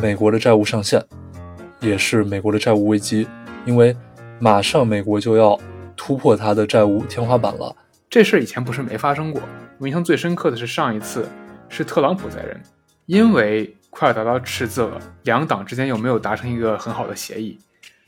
美国的债务上限，也是美国的债务危机，因为马上美国就要突破它的债务天花板了。这事儿以前不是没发生过，我印象最深刻的是上一次是特朗普在任，因为快要达到赤字了，两党之间又没有达成一个很好的协议，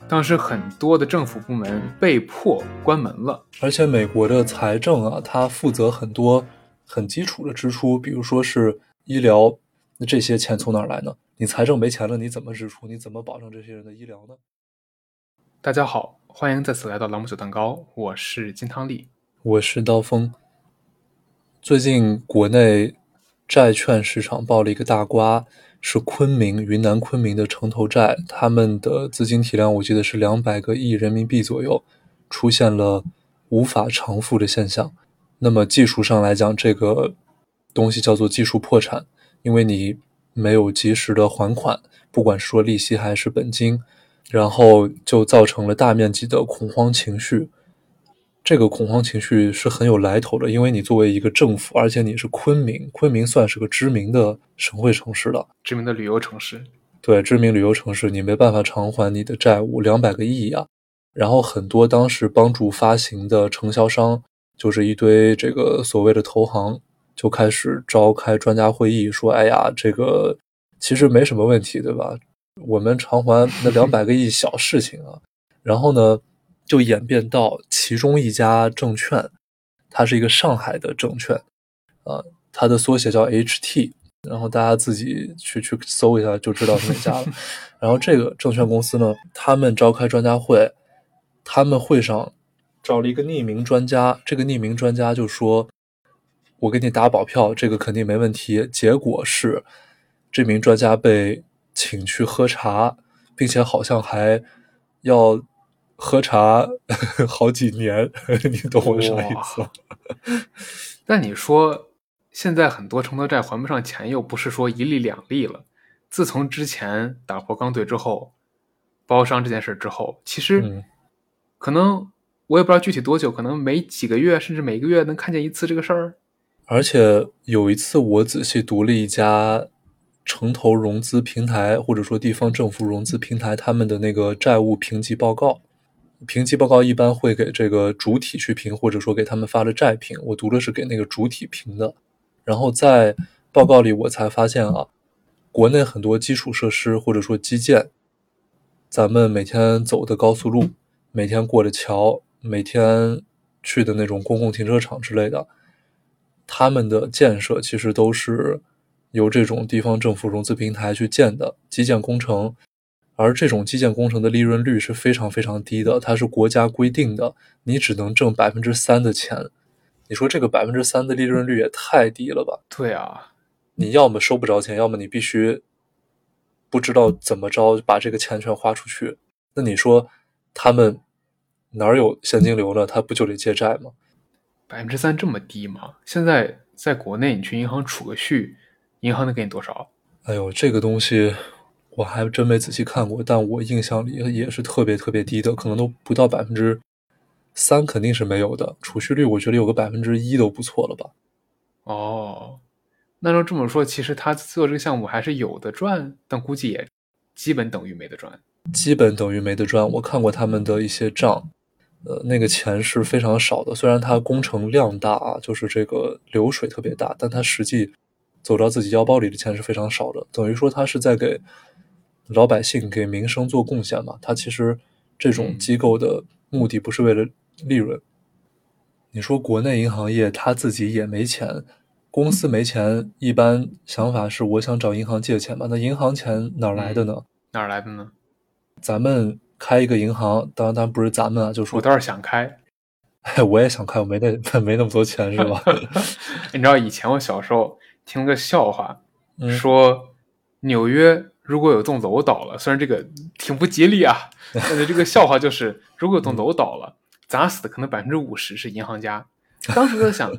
当时很多的政府部门被迫关门了。而且美国的财政啊，它负责很多很基础的支出，比如说是医疗，那这些钱从哪儿来呢？你财政没钱了，你怎么支出？你怎么保证这些人的医疗呢？大家好，欢迎再次来到朗姆酒蛋糕，我是金汤力。我是刀锋。最近国内债券市场爆了一个大瓜，是昆明云南昆明的城投债，他们的资金体量我记得是两百个亿人民币左右，出现了无法偿付的现象。那么技术上来讲，这个东西叫做技术破产，因为你没有及时的还款，不管是说利息还是本金，然后就造成了大面积的恐慌情绪。这个恐慌情绪是很有来头的，因为你作为一个政府，而且你是昆明，昆明算是个知名的省会城市了，知名的旅游城市。对，知名旅游城市，你没办法偿还你的债务，两百个亿呀。然后很多当时帮助发行的承销商，就是一堆这个所谓的投行，就开始召开专家会议，说：“哎呀，这个其实没什么问题，对吧？我们偿还那两百个亿小事情啊。”然后呢？就演变到其中一家证券，它是一个上海的证券，啊，它的缩写叫 HT，然后大家自己去去搜一下就知道是哪家了。然后这个证券公司呢，他们召开专家会，他们会上找了一个匿名专家，这个匿名专家就说：“我给你打保票，这个肯定没问题。”结果是这名专家被请去喝茶，并且好像还要。喝茶 好几年，你懂我啥意思？但你说现在很多城投债还不上钱，又不是说一例两例了。自从之前打破钢兑之后，包商这件事之后，其实可能我也不知道具体多久，可能每几个月甚至每个月能看见一次这个事儿。而且有一次我仔细读了一家城投融资平台或者说地方政府融资平台他们的那个债务评级报告。评级报告一般会给这个主体去评，或者说给他们发的债评。我读的是给那个主体评的。然后在报告里，我才发现啊，国内很多基础设施或者说基建，咱们每天走的高速路、每天过的桥、每天去的那种公共停车场之类的，他们的建设其实都是由这种地方政府融资平台去建的基建工程。而这种基建工程的利润率是非常非常低的，它是国家规定的，你只能挣百分之三的钱。你说这个百分之三的利润率也太低了吧？对啊，你要么收不着钱，要么你必须不知道怎么着把这个钱全花出去。那你说他们哪有现金流呢？他不就得借债吗？百分之三这么低吗？现在在国内，你去银行储个蓄，银行能给你多少？哎呦，这个东西。我还真没仔细看过，但我印象里也是特别特别低的，可能都不到百分之三，肯定是没有的。储蓄率我觉得有个百分之一都不错了吧？哦，那照这么说，其实他做这个项目还是有的赚，但估计也基本等于没得赚。基本等于没得赚。我看过他们的一些账，呃，那个钱是非常少的。虽然它工程量大啊，就是这个流水特别大，但它实际走到自己腰包里的钱是非常少的。等于说它是在给。老百姓给民生做贡献嘛？它其实这种机构的目的不是为了利润。你说国内银行业他自己也没钱，公司没钱，一般想法是我想找银行借钱嘛？那银行钱哪来的呢？哪来的呢？咱们开一个银行，当然当然不是咱们啊，就说我倒是想开，哎 我也想开，我没那 没那么多钱是吧？你知道以前我小时候听个笑话，说纽约。如果有栋楼倒了，虽然这个挺不吉利啊，但是这个笑话就是，如果有栋楼倒了，砸死的可能百分之五十是银行家。当时在想，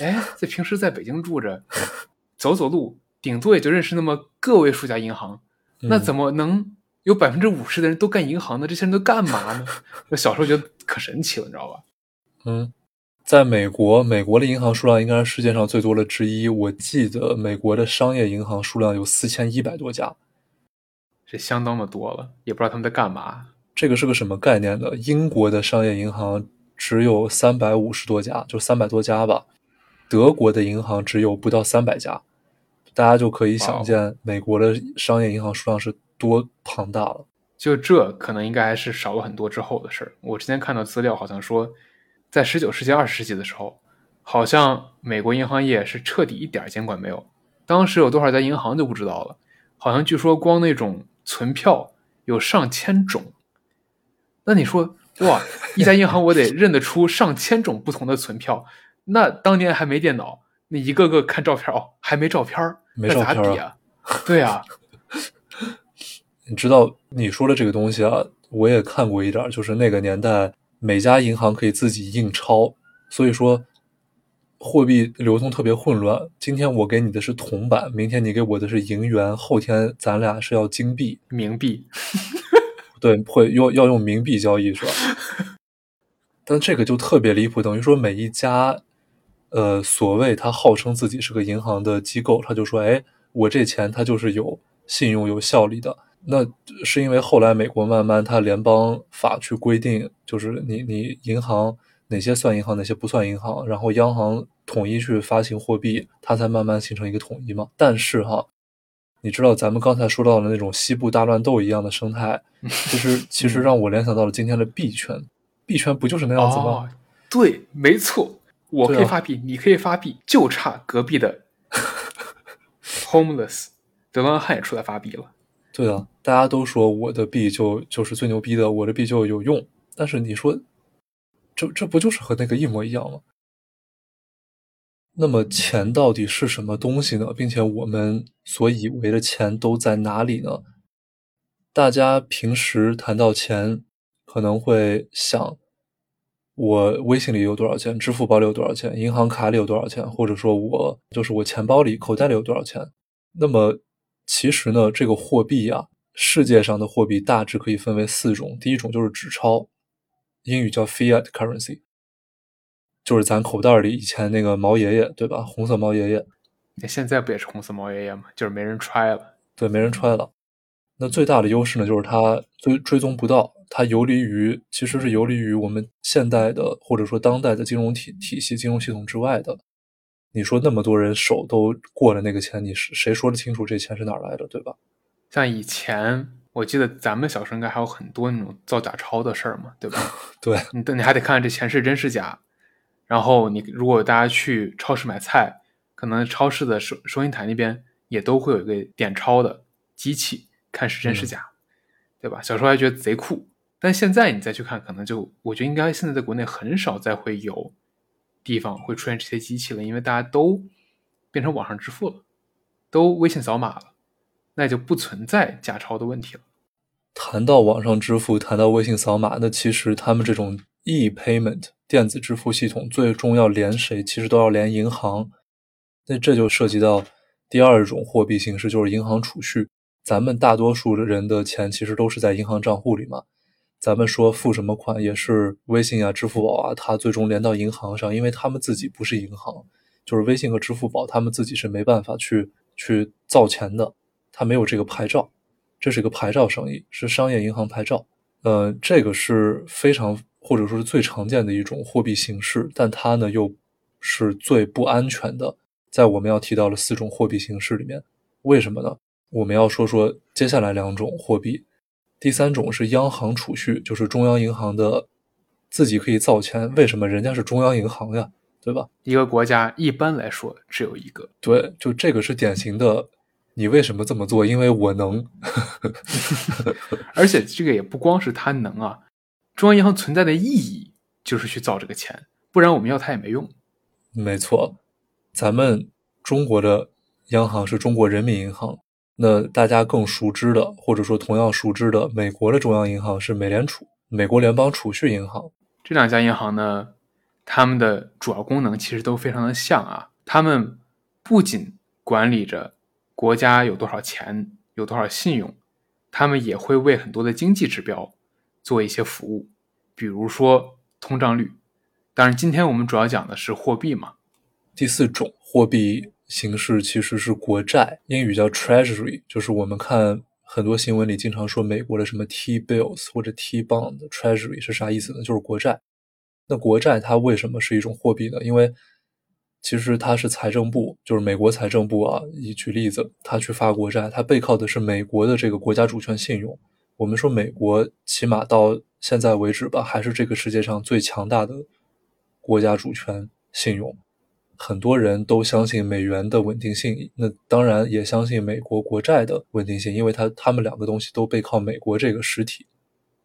哎，在平时在北京住着，走走路，顶多也就认识那么个位数家银行，那怎么能有百分之五十的人都干银行的？这些人都干嘛呢？我小时候觉得可神奇了，你知道吧？嗯。在美国，美国的银行数量应该是世界上最多的之一。我记得美国的商业银行数量有四千一百多家。这相当的多了，也不知道他们在干嘛。这个是个什么概念呢？英国的商业银行只有三百五十多家，就三百多家吧。德国的银行只有不到三百家，大家就可以想见美国的商业银行数量是多庞大了。就这可能应该还是少了很多之后的事儿。我之前看到资料，好像说，在十九世纪、二十世纪的时候，好像美国银行业是彻底一点监管没有。当时有多少家银行就不知道了，好像据说光那种存票有上千种。那你说哇，一家银行我得认得出上千种不同的存票，那当年还没电脑，那一个个看照片哦，还没照片那咋比啊？对啊，你知道你说的这个东西啊，我也看过一点，就是那个年代每家银行可以自己印钞，所以说货币流通特别混乱。今天我给你的是铜板，明天你给我的是银元，后天咱俩是要金币、冥币。对，会用要用冥币交易是吧？但这个就特别离谱，等于说每一家，呃，所谓他号称自己是个银行的机构，他就说，哎，我这钱它就是有信用、有效力的。那是因为后来美国慢慢它联邦法去规定，就是你你银行哪些算银行，哪些不算银行，然后央行统一去发行货币，它才慢慢形成一个统一嘛。但是哈。你知道咱们刚才说到的那种西部大乱斗一样的生态，其实其实让我联想到了今天的币圈，币圈不就是那样子吗？对，没错，我可以发币，你可以发币，就差隔壁的 homeless 流浪汉也出来发币了。对啊，大家都说我的币就就是最牛逼的，我的币就有用，但是你说，这这不就是和那个一模一样吗？那么钱到底是什么东西呢？并且我们所以为的钱都在哪里呢？大家平时谈到钱，可能会想：我微信里有多少钱？支付宝里有多少钱？银行卡里有多少钱？或者说我就是我钱包里、口袋里有多少钱？那么其实呢，这个货币啊，世界上的货币大致可以分为四种。第一种就是纸钞，英语叫 fiat currency。就是咱口袋里以前那个毛爷爷，对吧？红色毛爷爷，那现在不也是红色毛爷爷吗？就是没人揣了，对，没人揣了。那最大的优势呢，就是它追追踪不到，它游离于，其实是游离于我们现代的或者说当代的金融体体系、金融系统之外的。你说那么多人手都过了那个钱，你是谁说得清楚这钱是哪来的，对吧？像以前，我记得咱们小时候应该还有很多那种造假钞的事儿嘛，对吧？对，你你还得看这钱是真是假。然后你如果大家去超市买菜，可能超市的收收银台那边也都会有一个点钞的机器，看是真是假，对吧？小时候还觉得贼酷，但现在你再去看，可能就我觉得应该现在在国内很少再会有地方会出现这些机器了，因为大家都变成网上支付了，都微信扫码了，那就不存在假钞的问题了。谈到网上支付，谈到微信扫码，那其实他们这种 e-payment。电子支付系统最终要连谁？其实都要连银行。那这就涉及到第二种货币形式，就是银行储蓄。咱们大多数人的钱其实都是在银行账户里嘛。咱们说付什么款也是微信啊、支付宝啊，它最终连到银行上，因为他们自己不是银行，就是微信和支付宝，他们自己是没办法去去造钱的，它没有这个牌照，这是一个牌照生意，是商业银行牌照。呃，这个是非常。或者说是最常见的一种货币形式，但它呢又是最不安全的。在我们要提到的四种货币形式里面，为什么呢？我们要说说接下来两种货币。第三种是央行储蓄，就是中央银行的自己可以造钱。为什么人家是中央银行呀？对吧？一个国家一般来说只有一个。对，就这个是典型的。你为什么这么做？因为我能。而且这个也不光是他能啊。中央银行存在的意义就是去造这个钱，不然我们要它也没用。没错，咱们中国的央行是中国人民银行，那大家更熟知的，或者说同样熟知的，美国的中央银行是美联储，美国联邦储蓄银行。这两家银行呢，他们的主要功能其实都非常的像啊，他们不仅管理着国家有多少钱，有多少信用，他们也会为很多的经济指标。做一些服务，比如说通胀率。当然，今天我们主要讲的是货币嘛。第四种货币形式其实是国债，英语叫 Treasury，就是我们看很多新闻里经常说美国的什么 T bills 或者 T bond treasury 是啥意思呢？就是国债。那国债它为什么是一种货币呢？因为其实它是财政部，就是美国财政部啊。以举例子，他去发国债，它背靠的是美国的这个国家主权信用。我们说美国起码到现在为止吧，还是这个世界上最强大的国家主权信用。很多人都相信美元的稳定性，那当然也相信美国国债的稳定性，因为它它们两个东西都背靠美国这个实体。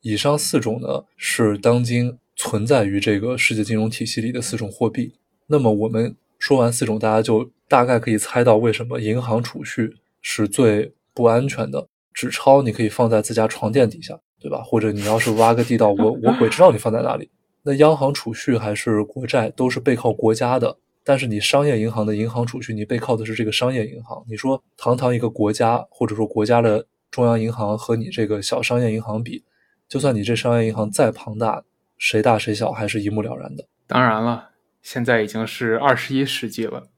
以上四种呢，是当今存在于这个世界金融体系里的四种货币。那么我们说完四种，大家就大概可以猜到为什么银行储蓄是最不安全的。纸钞你可以放在自家床垫底下，对吧？或者你要是挖个地道，我我鬼知道你放在哪里。那央行储蓄还是国债，都是背靠国家的。但是你商业银行的银行储蓄，你背靠的是这个商业银行。你说堂堂一个国家，或者说国家的中央银行和你这个小商业银行比，就算你这商业银行再庞大，谁大谁小还是一目了然的。当然了，现在已经是二十一世纪了，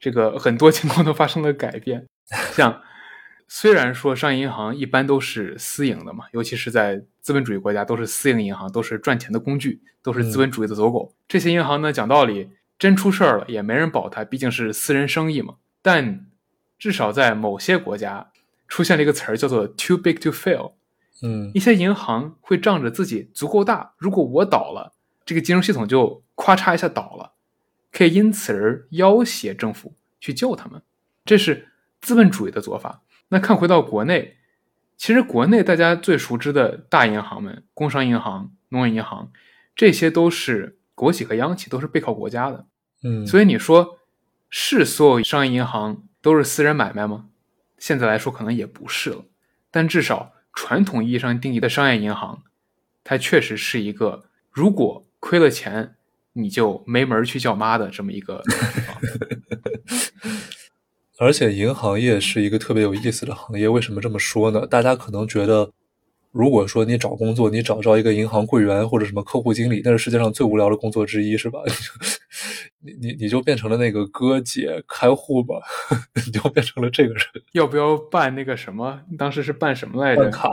这个很多情况都发生了改变。像虽然说商业银行一般都是私营的嘛，尤其是在资本主义国家，都是私营银行，都是赚钱的工具，都是资本主义的走狗。这些银行呢，讲道理。真出事儿了也没人保他，毕竟是私人生意嘛。但至少在某些国家出现了一个词儿，叫做 “too big to fail”。嗯，一些银行会仗着自己足够大，如果我倒了，这个金融系统就咔嚓一下倒了，可以因此而要挟政府去救他们。这是资本主义的做法。那看回到国内，其实国内大家最熟知的大银行们，工商银行、农业银行，这些都是国企和央企，都是背靠国家的。嗯，所以你说是所有商业银行都是私人买卖吗？现在来说可能也不是了，但至少传统意义上定义的商业银行，它确实是一个如果亏了钱你就没门去叫妈的这么一个地方。而且银行业是一个特别有意思的行业，为什么这么说呢？大家可能觉得。如果说你找工作，你找着一个银行柜员或者什么客户经理，那是世界上最无聊的工作之一，是吧？你你你就变成了那个哥姐开户吧，你就变成了这个人。要不要办那个什么？当时是办什么来着？办卡，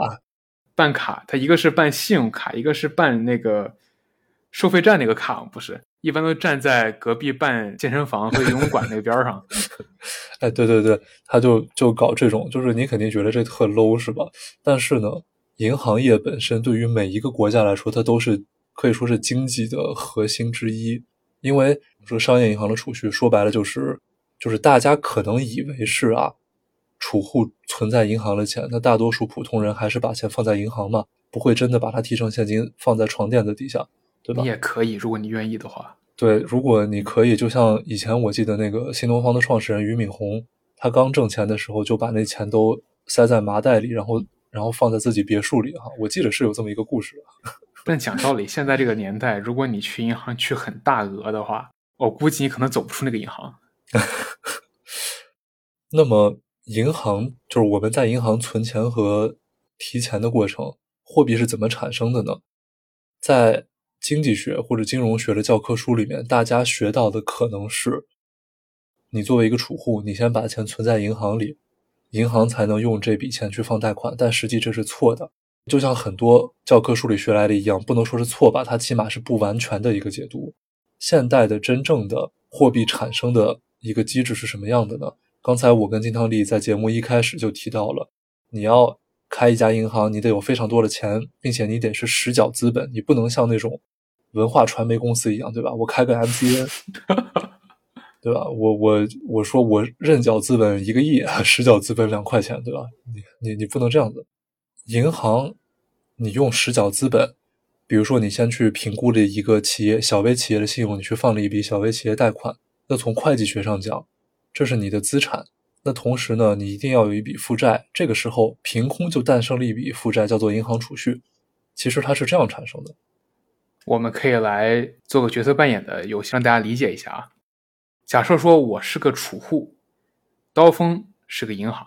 办卡。他一个是办信用卡，一个是办那个收费站那个卡，不是？一般都站在隔壁办健身房和游泳馆那个边上。哎，对对对，他就就搞这种，就是你肯定觉得这特 low 是吧？但是呢。银行业本身对于每一个国家来说，它都是可以说是经济的核心之一。因为说商业银行的储蓄，说白了就是，就是大家可能以为是啊，储户存在银行的钱，那大多数普通人还是把钱放在银行嘛，不会真的把它提成现金放在床垫子底下，对吧？你也可以，如果你愿意的话。对，如果你可以，就像以前我记得那个新东方的创始人俞敏洪，他刚挣钱的时候就把那钱都塞在麻袋里，然后。然后放在自己别墅里哈，我记得是有这么一个故事。但讲道理，现在这个年代，如果你去银行取很大额的话，我估计你可能走不出那个银行。那么，银行就是我们在银行存钱和提钱的过程，货币是怎么产生的呢？在经济学或者金融学的教科书里面，大家学到的可能是，你作为一个储户，你先把钱存在银行里。银行才能用这笔钱去放贷款，但实际这是错的。就像很多教科书里学来的一样，不能说是错吧，它起码是不完全的一个解读。现代的真正的货币产生的一个机制是什么样的呢？刚才我跟金汤力在节目一开始就提到了，你要开一家银行，你得有非常多的钱，并且你得是实缴资本，你不能像那种文化传媒公司一样，对吧？我开个 MCN。对吧？我我我说我认缴资本一个亿，实缴资本两块钱，对吧？你你你不能这样子。银行，你用实缴资本，比如说你先去评估了一个企业小微企业的信用，你去放了一笔小微企业贷款，那从会计学上讲，这是你的资产。那同时呢，你一定要有一笔负债，这个时候凭空就诞生了一笔负债，叫做银行储蓄。其实它是这样产生的。我们可以来做个角色扮演的游戏，让大家理解一下啊。假设说我是个储户，刀锋是个银行，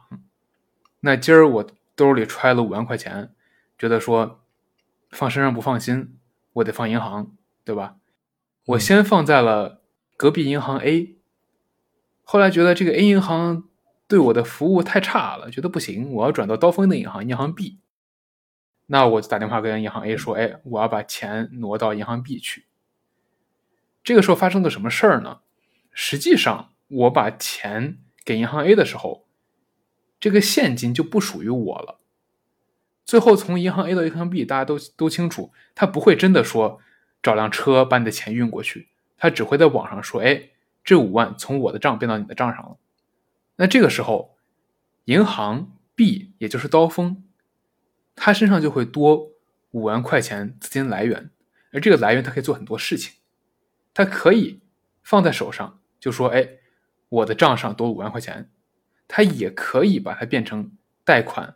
那今儿我兜里揣了五万块钱，觉得说放身上不放心，我得放银行，对吧？我先放在了隔壁银行 A，后来觉得这个 A 银行对我的服务太差了，觉得不行，我要转到刀锋的银行，银行 B。那我就打电话跟银行 A 说：“哎，我要把钱挪到银行 B 去。”这个时候发生了什么事儿呢？实际上，我把钱给银行 A 的时候，这个现金就不属于我了。最后从银行 A 到银行 B，大家都都清楚，他不会真的说找辆车把你的钱运过去，他只会在网上说：“哎，这五万从我的账变到你的账上了。”那这个时候，银行 B 也就是刀锋。他身上就会多五万块钱资金来源，而这个来源他可以做很多事情，他可以放在手上就说：“哎，我的账上多五万块钱。”他也可以把它变成贷款、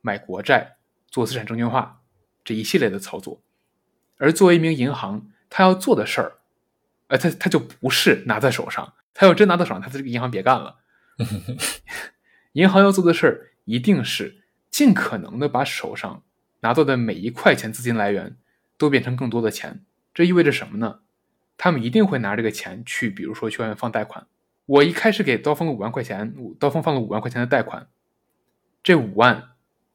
买国债、做资产证券化这一系列的操作。而作为一名银行，他要做的事儿，呃，他他就不是拿在手上，他要真拿到手上，他这个银行别干了。银行要做的事儿一定是。尽可能的把手上拿到的每一块钱资金来源都变成更多的钱，这意味着什么呢？他们一定会拿这个钱去，比如说去外面放贷款。我一开始给刀锋五万块钱，刀锋放了五万块钱的贷款，这五万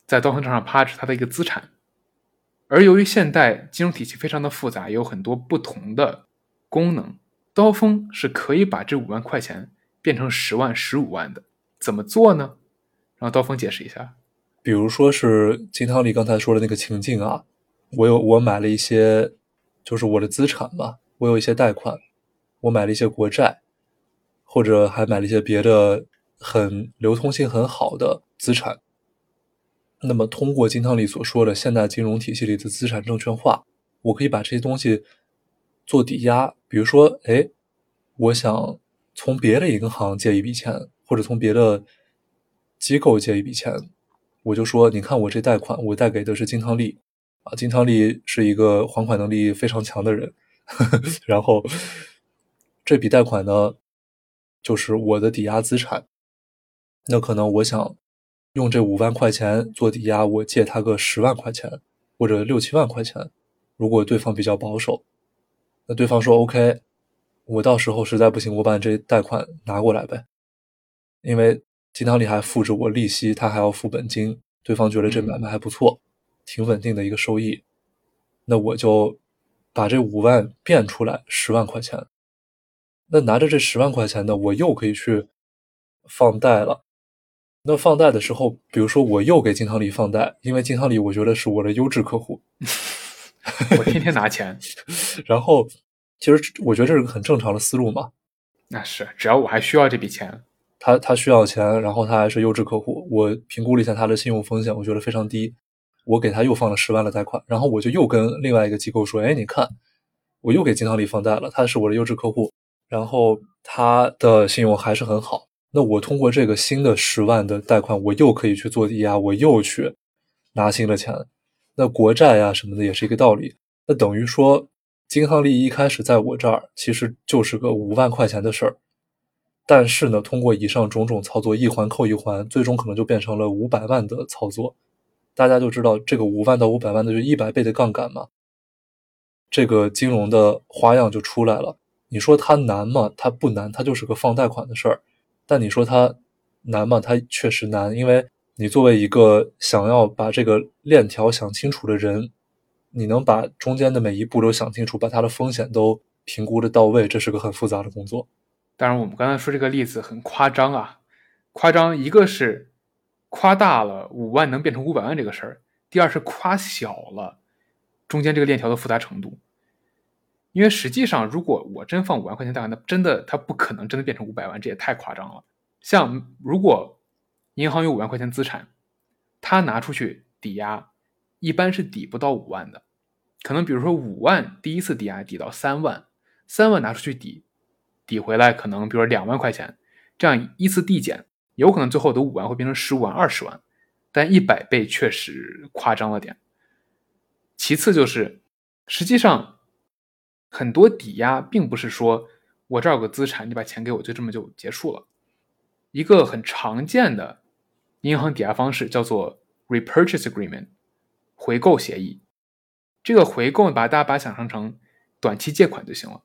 在刀锋账上趴着，它的一个资产。而由于现代金融体系非常的复杂，有很多不同的功能，刀锋是可以把这五万块钱变成十万、十五万的。怎么做呢？让刀锋解释一下。比如说是金汤力刚才说的那个情境啊，我有我买了一些，就是我的资产嘛，我有一些贷款，我买了一些国债，或者还买了一些别的很流通性很好的资产。那么通过金汤力所说的现代金融体系里的资产证券化，我可以把这些东西做抵押。比如说，哎，我想从别的银行借一笔钱，或者从别的机构借一笔钱。我就说，你看我这贷款，我贷给的是金汤力，啊，金汤力是一个还款能力非常强的人，然后这笔贷款呢，就是我的抵押资产。那可能我想用这五万块钱做抵押，我借他个十万块钱或者六七万块钱。如果对方比较保守，那对方说 OK，我到时候实在不行，我把这贷款拿过来呗，因为。金堂里还付着我利息，他还要付本金。对方觉得这买卖还不错，挺稳定的一个收益。那我就把这五万变出来十万块钱。那拿着这十万块钱呢，我又可以去放贷了。那放贷的时候，比如说我又给金汤力放贷，因为金汤力我觉得是我的优质客户，我天天拿钱。然后，其实我觉得这是个很正常的思路嘛。那是，只要我还需要这笔钱。他他需要钱，然后他还是优质客户。我评估了一下他的信用风险，我觉得非常低。我给他又放了十万的贷款，然后我就又跟另外一个机构说：“哎，你看，我又给金汤力放贷了，他是我的优质客户，然后他的信用还是很好。那我通过这个新的十万的贷款，我又可以去做抵押，我又去拿新的钱。那国债呀什么的也是一个道理。那等于说，金汤力一开始在我这儿其实就是个五万块钱的事儿。”但是呢，通过以上种种操作，一环扣一环，最终可能就变成了五百万的操作。大家就知道，这个五万到五百万的就一百倍的杠杆嘛。这个金融的花样就出来了。你说它难吗？它不难，它就是个放贷款的事儿。但你说它难吗？它确实难，因为你作为一个想要把这个链条想清楚的人，你能把中间的每一步都想清楚，把它的风险都评估的到位，这是个很复杂的工作。当然，我们刚才说这个例子很夸张啊，夸张一个是夸大了五万能变成五百万这个事儿，第二是夸小了中间这个链条的复杂程度。因为实际上，如果我真放五万块钱贷款，那真的它不可能真的变成五百万，这也太夸张了。像如果银行有五万块钱资产，他拿出去抵押，一般是抵不到五万的，可能比如说五万第一次抵押抵到三万，三万拿出去抵。抵回来可能，比如说两万块钱，这样依次递减，有可能最后的五万会变成十五万、二十万，但一百倍确实夸张了点。其次就是，实际上很多抵押并不是说我这儿有个资产，你把钱给我，就这么就结束了。一个很常见的银行抵押方式叫做 repurchase agreement，回购协议。这个回购把大家把想象成短期借款就行了。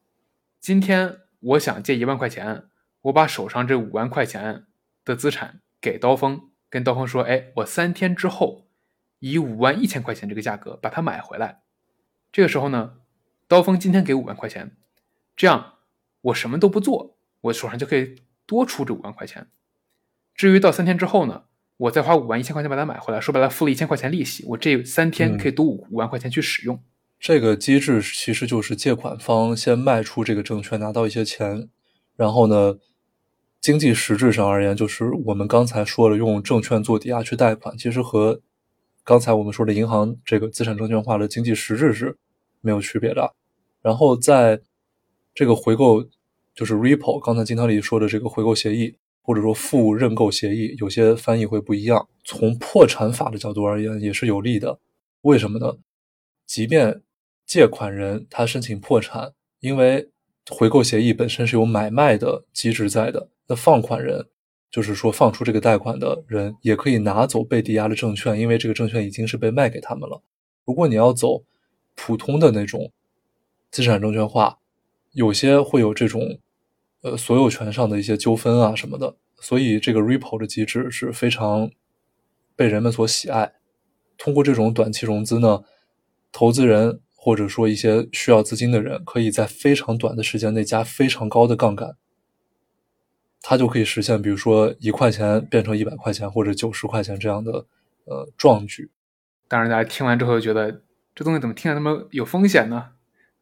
今天。我想借一万块钱，我把手上这五万块钱的资产给刀锋，跟刀锋说：“哎，我三天之后以五万一千块钱这个价格把它买回来。”这个时候呢，刀锋今天给五万块钱，这样我什么都不做，我手上就可以多出这五万块钱。至于到三天之后呢，我再花五万一千块钱把它买回来，说白了付了一千块钱利息，我这三天可以多五五万块钱去使用。这个机制其实就是借款方先卖出这个证券，拿到一些钱，然后呢。经济实质上而言，就是我们刚才说了，用证券做抵押去贷款，其实和刚才我们说的银行这个资产证券化的经济实质是没有区别的。然后在这个回购，就是 repo，刚才金汤里说的这个回购协议，或者说负认购协议，有些翻译会不一样。从破产法的角度而言，也是有利的。为什么呢？即便借款人他申请破产，因为回购协议本身是有买卖的机制在的。那放款人，就是说放出这个贷款的人，也可以拿走被抵押的证券，因为这个证券已经是被卖给他们了。如果你要走普通的那种资产证券化，有些会有这种呃所有权上的一些纠纷啊什么的，所以这个 repo 的机制是非常被人们所喜爱。通过这种短期融资呢，投资人或者说一些需要资金的人，可以在非常短的时间内加非常高的杠杆。它就可以实现，比如说一块钱变成一百块钱或者九十块钱这样的呃壮举。当然，大家听完之后觉得这东西怎么听着那么有风险呢？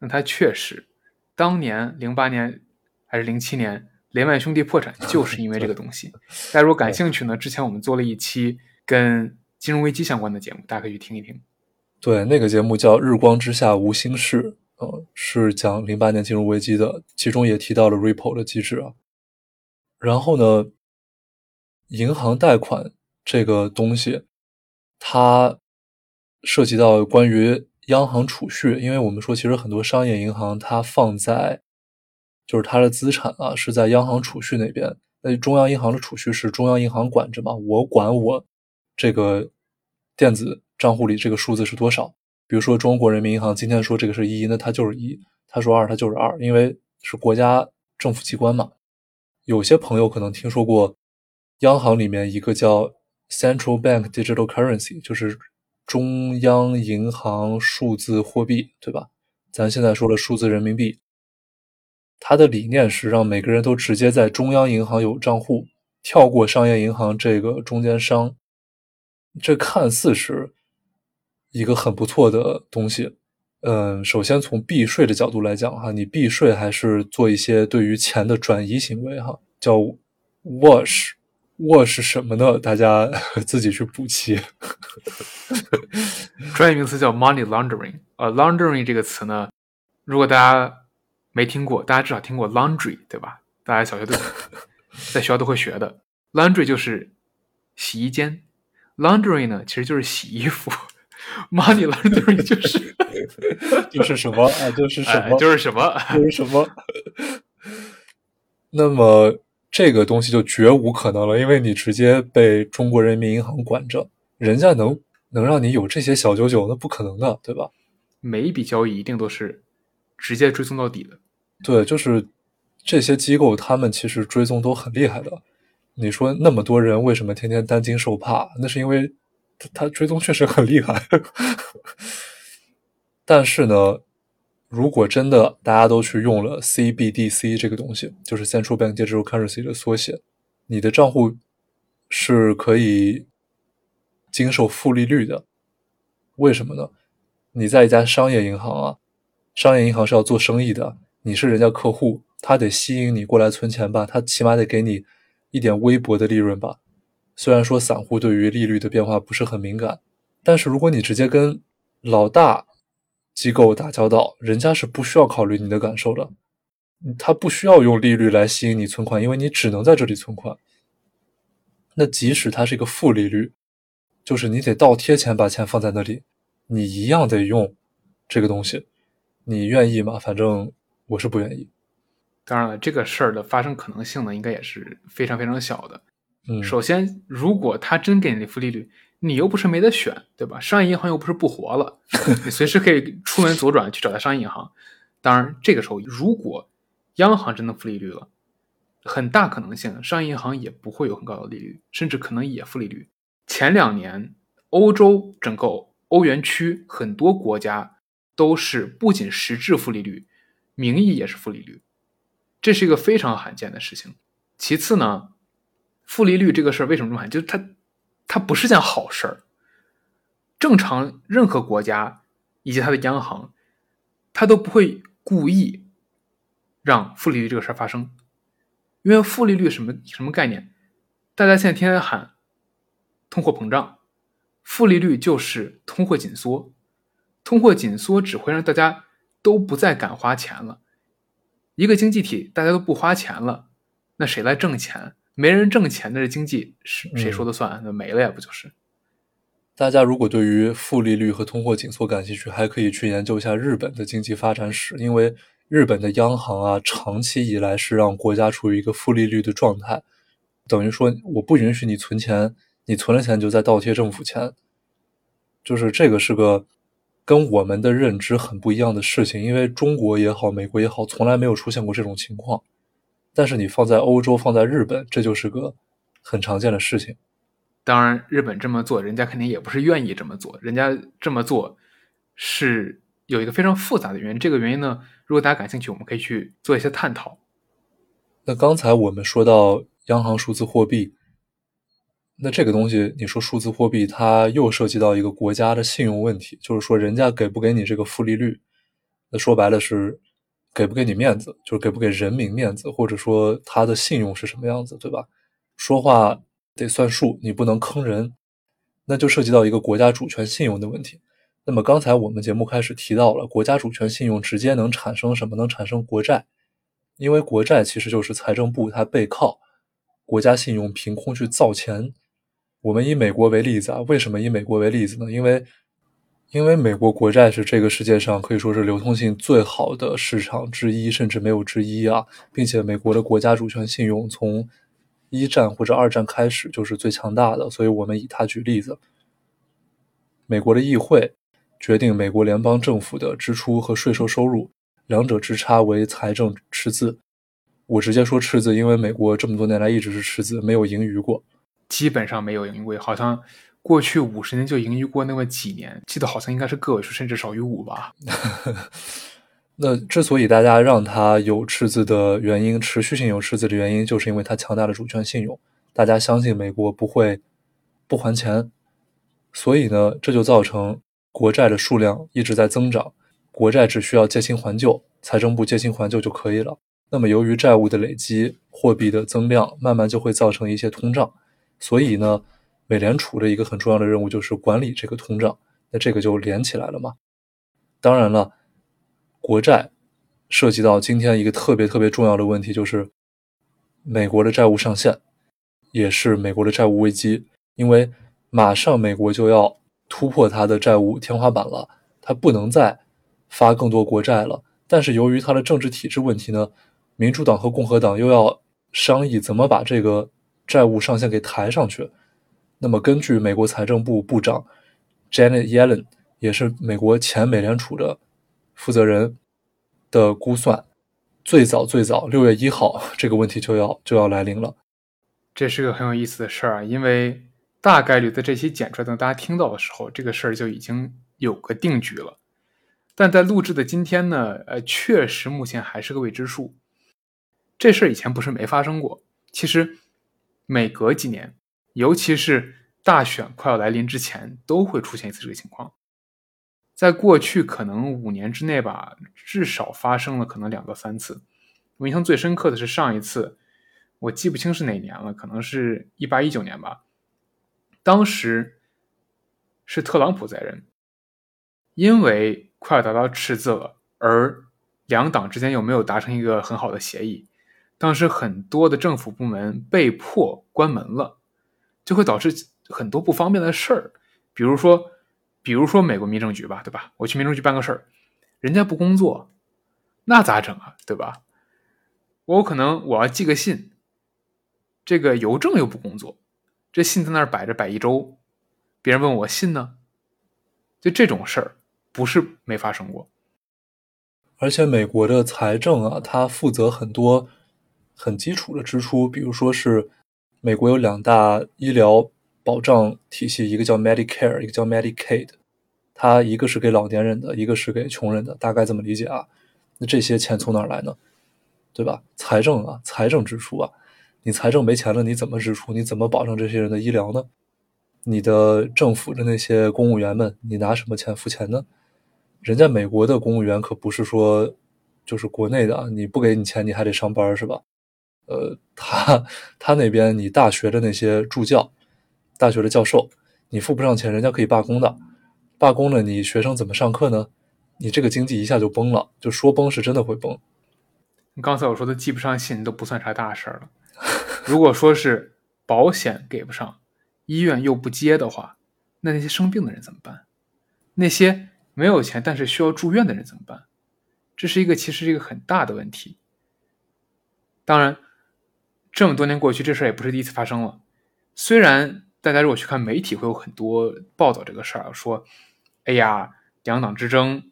那它确实，当年零八年还是零七年，雷曼兄弟破产 就是因为这个东西。大家如果感兴趣呢，之前我们做了一期跟金融危机相关的节目，大家可以去听一听。对，那个节目叫《日光之下无心事》，呃，是讲零八年金融危机的，其中也提到了 repo 的机制啊。然后呢，银行贷款这个东西，它涉及到关于央行储蓄，因为我们说，其实很多商业银行它放在，就是它的资产啊是在央行储蓄那边。那中央银行的储蓄是中央银行管着嘛？我管我这个电子账户里这个数字是多少？比如说中国人民银行今天说这个是一，那它就是一；他说二，它就是二，因为是国家政府机关嘛。有些朋友可能听说过，央行里面一个叫 Central Bank Digital Currency，就是中央银行数字货币，对吧？咱现在说的数字人民币，它的理念是让每个人都直接在中央银行有账户，跳过商业银行这个中间商。这看似是一个很不错的东西。嗯，首先从避税的角度来讲，哈，你避税还是做一些对于钱的转移行为，哈，叫 wash，wash 什么呢？大家 自己去补齐。专业名词叫 money laundering。呃，laundering 这个词呢，如果大家没听过，大家至少听过 laundry，对吧？大家小学都 在学校都会学的。laundry 就是洗衣间，laundering 呢，其实就是洗衣服。Money laundering 就是就是什么啊？就是什么？就是什么？就是什么？那么这个东西就绝无可能了，因为你直接被中国人民银行管着，人家能能让你有这些小九九，那不可能的，对吧？每一笔交易一定都是直接追踪到底的。对，就是这些机构，他们其实追踪都很厉害的。你说那么多人为什么天天担惊受怕？那是因为。它追踪确实很厉害，但是呢，如果真的大家都去用了 CBDC 这个东西，就是 Central Bank Digital Currency 的缩写，你的账户是可以经受负利率的。为什么呢？你在一家商业银行啊，商业银行是要做生意的，你是人家客户，他得吸引你过来存钱吧，他起码得给你一点微薄的利润吧。虽然说散户对于利率的变化不是很敏感，但是如果你直接跟老大机构打交道，人家是不需要考虑你的感受的，他不需要用利率来吸引你存款，因为你只能在这里存款。那即使它是一个负利率，就是你得倒贴钱把钱放在那里，你一样得用这个东西。你愿意吗？反正我是不愿意。当然了，这个事儿的发生可能性呢，应该也是非常非常小的。首先，如果他真给你负利率，你又不是没得选，对吧？商业银行又不是不活了，你随时可以出门左转去找他商业银行。当然，这个时候如果央行真的负利率了，很大可能性商业银行也不会有很高的利率，甚至可能也负利率。前两年，欧洲整个欧元区很多国家都是不仅实质负利率，名义也是负利率，这是一个非常罕见的事情。其次呢，负利率这个事儿为什么这么喊？就是它，它不是件好事儿。正常任何国家以及它的央行，它都不会故意让负利率这个事儿发生。因为负利率什么什么概念？大家现在天天喊通货膨胀，负利率就是通货紧缩。通货紧缩只会让大家都不再敢花钱了。一个经济体大家都不花钱了，那谁来挣钱？没人挣钱，的这经济是谁说的算？那没了呀，不就是？大家如果对于负利率和通货紧缩感兴趣，还可以去研究一下日本的经济发展史，因为。日本的央行啊，长期以来是让国家处于一个负利率的状态，等于说我不允许你存钱，你存了钱就在倒贴政府钱，就是这个是个跟我们的认知很不一样的事情。因为中国也好，美国也好，从来没有出现过这种情况，但是你放在欧洲，放在日本，这就是个很常见的事情。当然，日本这么做，人家肯定也不是愿意这么做，人家这么做是。有一个非常复杂的原因，这个原因呢，如果大家感兴趣，我们可以去做一些探讨。那刚才我们说到央行数字货币，那这个东西，你说数字货币，它又涉及到一个国家的信用问题，就是说人家给不给你这个负利率，那说白了是给不给你面子，就是给不给人民面子，或者说他的信用是什么样子，对吧？说话得算数，你不能坑人，那就涉及到一个国家主权信用的问题。那么刚才我们节目开始提到了国家主权信用直接能产生什么？能产生国债，因为国债其实就是财政部它背靠国家信用凭空去造钱。我们以美国为例子啊，为什么以美国为例子呢？因为因为美国国债是这个世界上可以说是流通性最好的市场之一，甚至没有之一啊，并且美国的国家主权信用从一战或者二战开始就是最强大的，所以我们以它举例子。美国的议会。决定美国联邦政府的支出和税收收入，两者之差为财政赤字。我直接说赤字，因为美国这么多年来一直是赤字，没有盈余过，基本上没有盈余。好像过去五十年就盈余过那么几年，记得好像应该是个位数，甚至少于五吧。那之所以大家让它有赤字的原因，持续性有赤字的原因，就是因为它强大的主权信用，大家相信美国不会不还钱，所以呢，这就造成。国债的数量一直在增长，国债只需要借新还旧，财政部借新还旧就可以了。那么，由于债务的累积，货币的增量，慢慢就会造成一些通胀。所以呢，美联储的一个很重要的任务就是管理这个通胀。那这个就连起来了嘛？当然了，国债涉及到今天一个特别特别重要的问题，就是美国的债务上限，也是美国的债务危机，因为马上美国就要。突破它的债务天花板了，它不能再发更多国债了。但是由于它的政治体制问题呢，民主党和共和党又要商议怎么把这个债务上限给抬上去。那么根据美国财政部部长 Janet Yellen，也是美国前美联储的负责人的估算，最早最早六月一号这个问题就要就要来临了。这是个很有意思的事儿啊，因为。大概率在这期剪出来等大家听到的时候，这个事儿就已经有个定局了。但在录制的今天呢，呃，确实目前还是个未知数。这事儿以前不是没发生过。其实每隔几年，尤其是大选快要来临之前，都会出现一次这个情况。在过去可能五年之内吧，至少发生了可能两到三次。我印象最深刻的是上一次，我记不清是哪年了，可能是一八一九年吧。当时是特朗普在任，因为快要达到赤字了，而两党之间又没有达成一个很好的协议，当时很多的政府部门被迫关门了，就会导致很多不方便的事儿，比如说，比如说美国民政局吧，对吧？我去民政局办个事儿，人家不工作，那咋整啊？对吧？我可能我要寄个信，这个邮政又不工作。这信在那儿摆着摆一周，别人问我信呢，就这种事儿不是没发生过。而且美国的财政啊，它负责很多很基础的支出，比如说是美国有两大医疗保障体系，一个叫 Medicare，一个叫 Medicaid，它一个是给老年人的，一个是给穷人的，大概这么理解啊。那这些钱从哪儿来呢？对吧？财政啊，财政支出啊，你财政没钱了，你怎么支出？你怎么保证这些人的医疗呢？你的政府的那些公务员们，你拿什么钱付钱呢？人家美国的公务员可不是说就是国内的，你不给你钱你还得上班是吧？呃，他他那边你大学的那些助教、大学的教授，你付不上钱，人家可以罢工的。罢工了，你学生怎么上课呢？你这个经济一下就崩了，就说崩是真的会崩。刚才我说的寄不上信都不算啥大事儿了，如果说是保险给不上。医院又不接的话，那那些生病的人怎么办？那些没有钱但是需要住院的人怎么办？这是一个其实是一个很大的问题。当然，这么多年过去，这事儿也不是第一次发生了。虽然大家如果去看媒体，会有很多报道这个事儿，说：“哎呀，两党之争，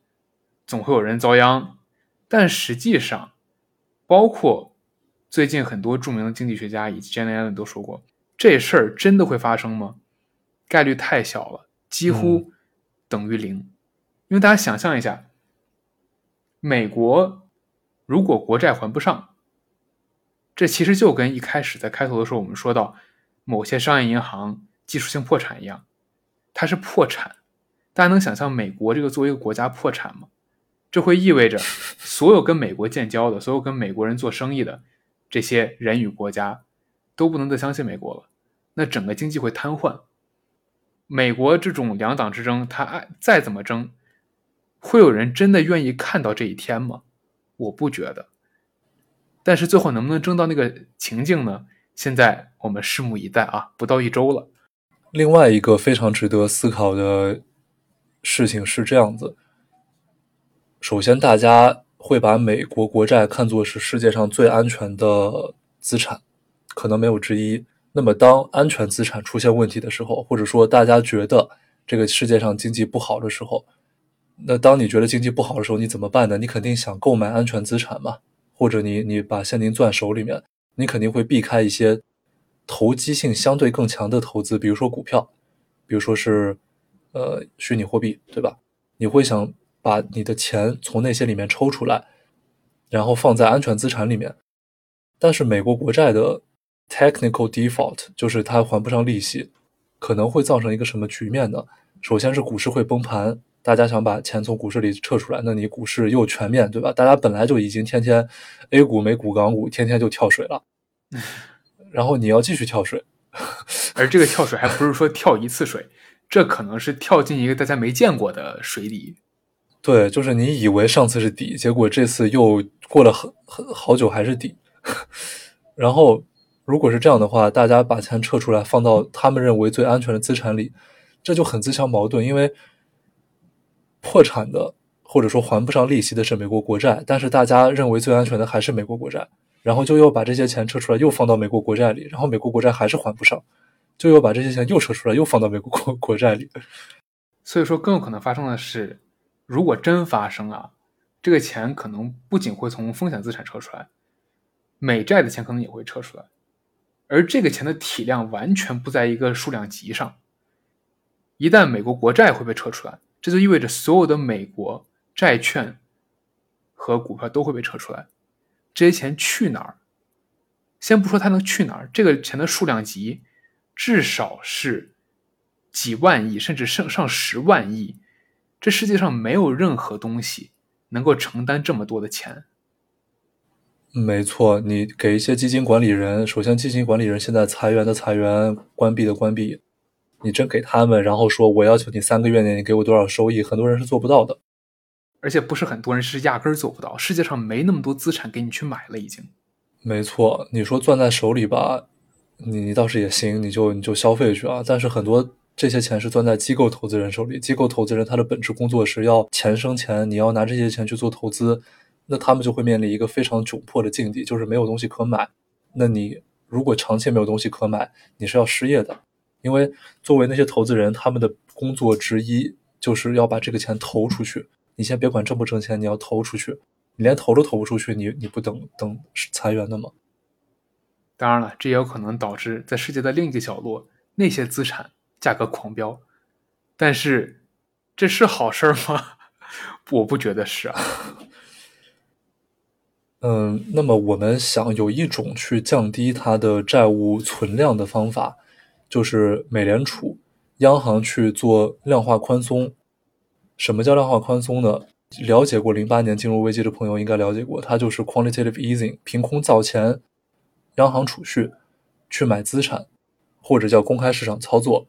总会有人遭殃。”但实际上，包括最近很多著名的经济学家以及 Janet Yellen 都说过。这事儿真的会发生吗？概率太小了，几乎等于零。因为大家想象一下，美国如果国债还不上，这其实就跟一开始在开头的时候我们说到某些商业银行技术性破产一样，它是破产。大家能想象美国这个作为一个国家破产吗？这会意味着所有跟美国建交的、所有跟美国人做生意的这些人与国家都不能再相信美国了。那整个经济会瘫痪。美国这种两党之争，他爱再怎么争，会有人真的愿意看到这一天吗？我不觉得。但是最后能不能争到那个情境呢？现在我们拭目以待啊！不到一周了。另外一个非常值得思考的事情是这样子：首先，大家会把美国国债看作是世界上最安全的资产，可能没有之一。那么，当安全资产出现问题的时候，或者说大家觉得这个世界上经济不好的时候，那当你觉得经济不好的时候，你怎么办呢？你肯定想购买安全资产嘛，或者你你把现金攥手里面，你肯定会避开一些投机性相对更强的投资，比如说股票，比如说是呃虚拟货币，对吧？你会想把你的钱从那些里面抽出来，然后放在安全资产里面。但是美国国债的。Technical default 就是它还不上利息，可能会造成一个什么局面呢？首先是股市会崩盘，大家想把钱从股市里撤出来，那你股市又全面对吧？大家本来就已经天天 A 股、美股、港股天天就跳水了，然后你要继续跳水，而这个跳水还不是说跳一次水，这可能是跳进一个大家没见过的水里。对，就是你以为上次是底，结果这次又过了很很好久还是底，然后。如果是这样的话，大家把钱撤出来，放到他们认为最安全的资产里，这就很自相矛盾。因为破产的或者说还不上利息的是美国国债，但是大家认为最安全的还是美国国债，然后就又把这些钱撤出来，又放到美国国债里，然后美国国债还是还不上，就又把这些钱又撤出来，又放到美国国国债里。所以说，更有可能发生的是，如果真发生啊，这个钱可能不仅会从风险资产撤出来，美债的钱可能也会撤出来。而这个钱的体量完全不在一个数量级上。一旦美国国债会被撤出来，这就意味着所有的美国债券和股票都会被撤出来。这些钱去哪儿？先不说它能去哪儿，这个钱的数量级至少是几万亿，甚至上上十万亿。这世界上没有任何东西能够承担这么多的钱。没错，你给一些基金管理人，首先基金管理人现在裁员的裁员，关闭的关闭，你真给他们，然后说我要求你三个月内你给我多少收益，很多人是做不到的，而且不是很多人是压根儿做不到，世界上没那么多资产给你去买了已经。没错，你说攥在手里吧，你你倒是也行，你就你就消费去啊，但是很多这些钱是攥在机构投资人手里，机构投资人他的本职工作是要钱生钱，你要拿这些钱去做投资。那他们就会面临一个非常窘迫的境地，就是没有东西可买。那你如果长期没有东西可买，你是要失业的。因为作为那些投资人，他们的工作之一就是要把这个钱投出去。你先别管挣不挣钱，你要投出去。你连投都投不出去，你你不等等裁员的吗？当然了，这也有可能导致在世界的另一个角落，那些资产价格狂飙。但是，这是好事吗？我不觉得是啊。嗯，那么我们想有一种去降低它的债务存量的方法，就是美联储央行去做量化宽松。什么叫量化宽松呢？了解过零八年金融危机的朋友应该了解过，它就是 quantitative easing，凭空造钱，央行储蓄去买资产，或者叫公开市场操作。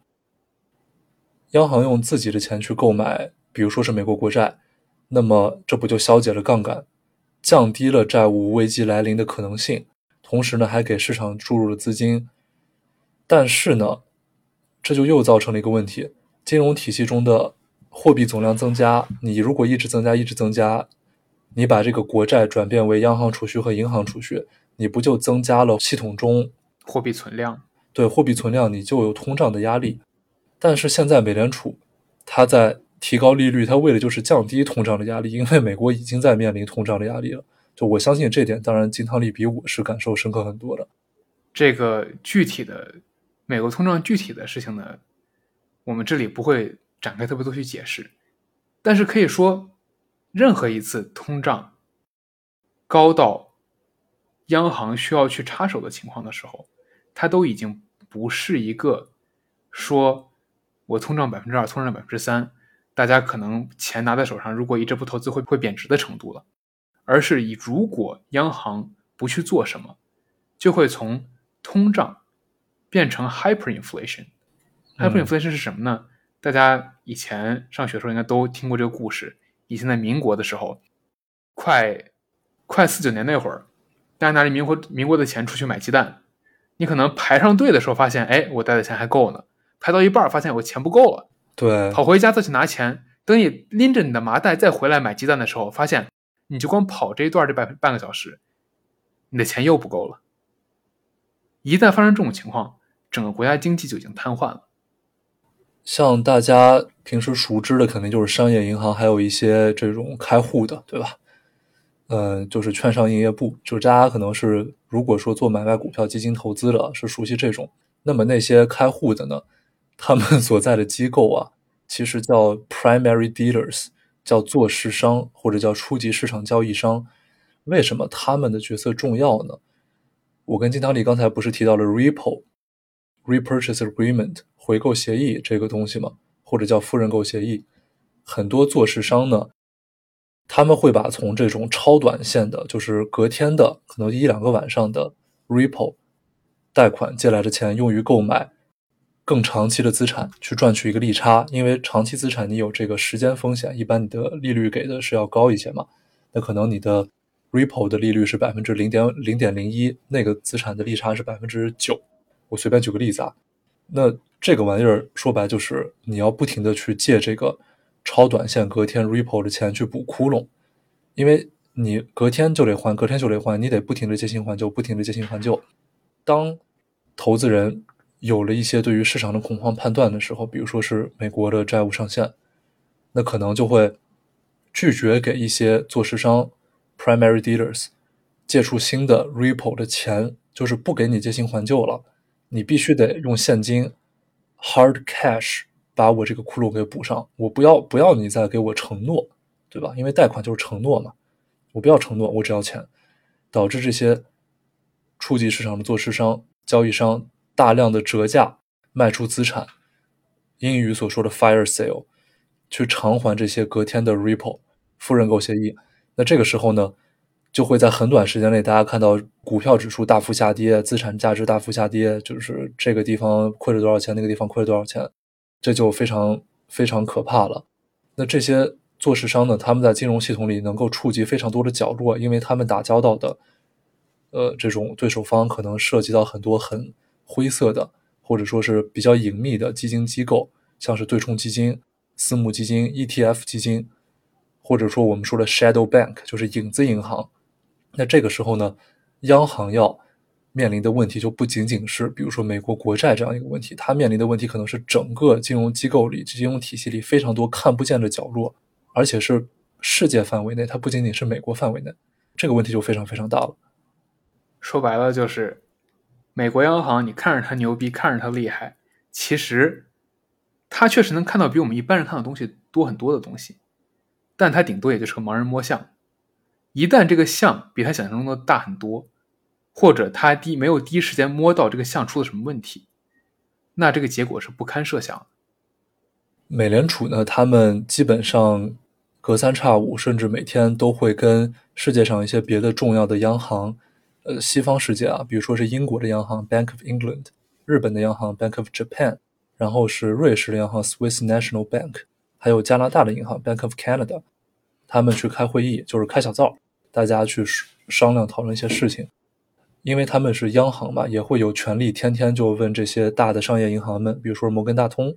央行用自己的钱去购买，比如说是美国国债，那么这不就消解了杠杆？降低了债务危机来临的可能性，同时呢，还给市场注入了资金。但是呢，这就又造成了一个问题：金融体系中的货币总量增加，你如果一直增加，一直增加，你把这个国债转变为央行储蓄和银行储蓄，你不就增加了系统中货币存量？对，货币存量你就有通胀的压力。但是现在美联储它在。提高利率，它为的就是降低通胀的压力，因为美国已经在面临通胀的压力了。就我相信这点，当然金汤力比我是感受深刻很多的。这个具体的美国通胀具体的事情呢，我们这里不会展开特别多去解释。但是可以说，任何一次通胀高到央行需要去插手的情况的时候，它都已经不是一个说我通胀百分之二，通胀百分之三。大家可能钱拿在手上，如果一直不投资会会贬值的程度了，而是以如果央行不去做什么，就会从通胀变成 hyperinflation。hyperinflation 是什么呢？大家以前上学的时候应该都听过这个故事。以前在民国的时候，快快四九年那会儿，大家拿着民国民国的钱出去买鸡蛋，你可能排上队的时候发现，哎，我带的钱还够呢；排到一半发现我钱不够了。对，跑回家再去拿钱。等你拎着你的麻袋再回来买鸡蛋的时候，发现你就光跑这一段这半半个小时，你的钱又不够了。一旦发生这种情况，整个国家经济就已经瘫痪了。像大家平时熟知的，肯定就是商业银行，还有一些这种开户的，对吧？嗯，就是券商营业部，就是大家可能是如果说做买卖股票、基金投资的，是熟悉这种。那么那些开户的呢？他们所在的机构啊，其实叫 primary dealers，叫做市商或者叫初级市场交易商。为什么他们的角色重要呢？我跟金汤力刚才不是提到了 repo repurchase agreement 回购协议这个东西吗？或者叫夫人购协议。很多做市商呢，他们会把从这种超短线的，就是隔天的，可能一两个晚上的 repo 贷款借来的钱，用于购买。更长期的资产去赚取一个利差，因为长期资产你有这个时间风险，一般你的利率给的是要高一些嘛。那可能你的 repo 的利率是百分之零点零点零一，那个资产的利差是百分之九。我随便举个例子啊，那这个玩意儿说白就是你要不停的去借这个超短线隔天 repo 的钱去补窟窿，因为你隔天就得还，隔天就得还，你得不停的借新还旧，不停的借新还旧。当投资人。有了一些对于市场的恐慌判断的时候，比如说是美国的债务上限，那可能就会拒绝给一些做市商 （primary dealers） 借出新的 repo 的钱，就是不给你借新还旧了，你必须得用现金 （hard cash） 把我这个窟窿给补上。我不要不要你再给我承诺，对吧？因为贷款就是承诺嘛，我不要承诺，我只要钱，导致这些初级市场的做市商、交易商。大量的折价卖出资产，英语所说的 fire sale，去偿还这些隔天的 repo 负认购协议。那这个时候呢，就会在很短时间内，大家看到股票指数大幅下跌，资产价值大幅下跌，就是这个地方亏了多少钱，那个地方亏了多少钱，这就非常非常可怕了。那这些做市商呢，他们在金融系统里能够触及非常多的角落，因为他们打交道的，呃，这种对手方可能涉及到很多很。灰色的，或者说是比较隐秘的基金机构，像是对冲基金、私募基金、ETF 基金，或者说我们说的 shadow bank，就是影子银行。那这个时候呢，央行要面临的问题就不仅仅是，比如说美国国债这样一个问题，它面临的问题可能是整个金融机构里、金融体系里非常多看不见的角落，而且是世界范围内，它不仅仅是美国范围内，这个问题就非常非常大了。说白了就是。美国央行，你看着它牛逼，看着它厉害，其实它确实能看到比我们一般人看到东西多很多的东西，但它顶多也就是个盲人摸象。一旦这个象比他想象中的大很多，或者他第没有第一时间摸到这个象出了什么问题，那这个结果是不堪设想。美联储呢，他们基本上隔三差五，甚至每天都会跟世界上一些别的重要的央行。呃，西方世界啊，比如说是英国的央行 Bank of England，日本的央行 Bank of Japan，然后是瑞士的央行 Swiss National Bank，还有加拿大的银行 Bank of Canada，他们去开会议，就是开小灶，大家去商量讨论一些事情。因为他们是央行嘛，也会有权利天天就问这些大的商业银行们，比如说摩根大通，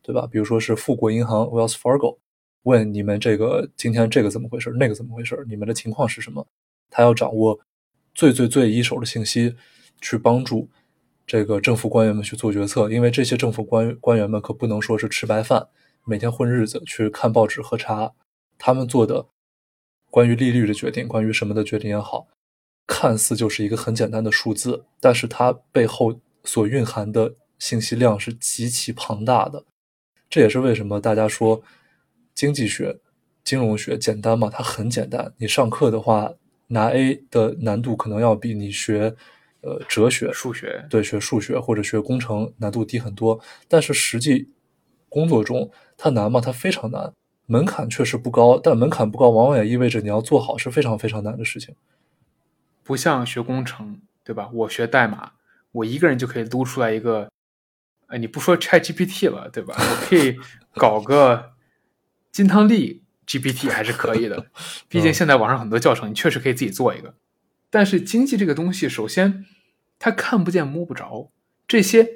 对吧？比如说是富国银行 Wells Fargo，问你们这个今天这个怎么回事，那个怎么回事，你们的情况是什么？他要掌握。最最最一手的信息，去帮助这个政府官员们去做决策，因为这些政府官官员们可不能说是吃白饭，每天混日子去看报纸喝茶。他们做的关于利率的决定，关于什么的决定也好，看似就是一个很简单的数字，但是它背后所蕴含的信息量是极其庞大的。这也是为什么大家说经济学、金融学简单嘛？它很简单，你上课的话。拿 A 的难度可能要比你学，呃，哲学、数学，对，学数学或者学工程难度低很多。但是实际工作中它难吗？它非常难，门槛确实不高，但门槛不高，往往也意味着你要做好是非常非常难的事情。不像学工程，对吧？我学代码，我一个人就可以撸出来一个，呃，你不说 ChatGPT 了，对吧？我可以搞个金汤力。GPT 还是可以的，毕竟现在网上很多教程，你确实可以自己做一个。但是经济这个东西，首先它看不见摸不着，这些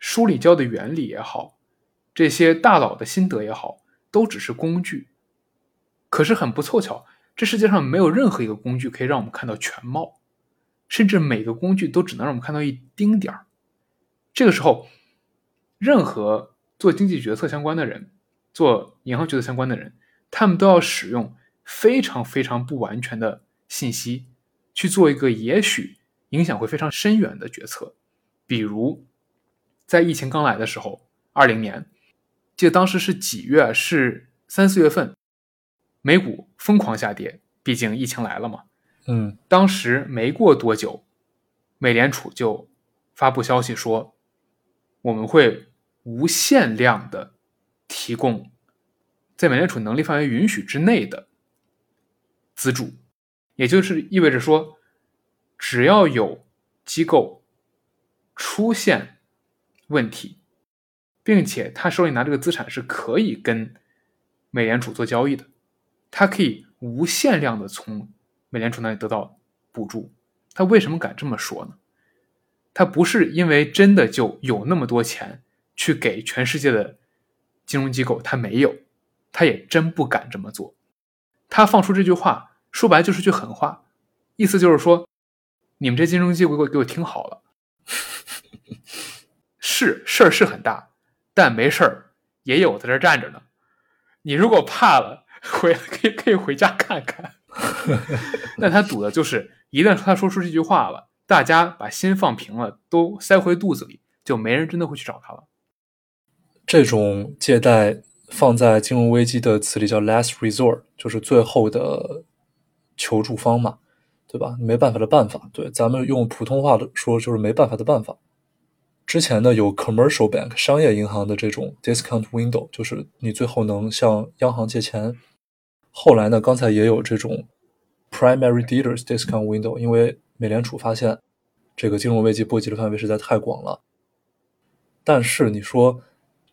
书里教的原理也好，这些大佬的心得也好，都只是工具。可是很不凑巧，这世界上没有任何一个工具可以让我们看到全貌，甚至每个工具都只能让我们看到一丁点儿。这个时候，任何做经济决策相关的人，做银行决策相关的人。他们都要使用非常非常不完全的信息去做一个也许影响会非常深远的决策。比如，在疫情刚来的时候，二零年，记得当时是几月？是三四月份，美股疯狂下跌，毕竟疫情来了嘛。嗯，当时没过多久，美联储就发布消息说，我们会无限量的提供。在美联储能力范围允许之内的资助，也就是意味着说，只要有机构出现问题，并且他手里拿这个资产是可以跟美联储做交易的，他可以无限量的从美联储那里得到补助。他为什么敢这么说呢？他不是因为真的就有那么多钱去给全世界的金融机构，他没有。他也真不敢这么做。他放出这句话，说白就是句狠话，意思就是说，你们这金融机构给我给我听好了，是事儿是很大，但没事儿，也有在这站着呢。你如果怕了，回 可以可以回家看看。那他赌的就是，一旦他说出这句话了，大家把心放平了，都塞回肚子里，就没人真的会去找他了。这种借贷。放在金融危机的词里叫 last resort，就是最后的求助方嘛，对吧？没办法的办法。对，咱们用普通话的说就是没办法的办法。之前呢有 commercial bank 商业银行的这种 discount window，就是你最后能向央行借钱。后来呢，刚才也有这种 primary dealers discount window，因为美联储发现这个金融危机波及的范围实在太广了。但是你说。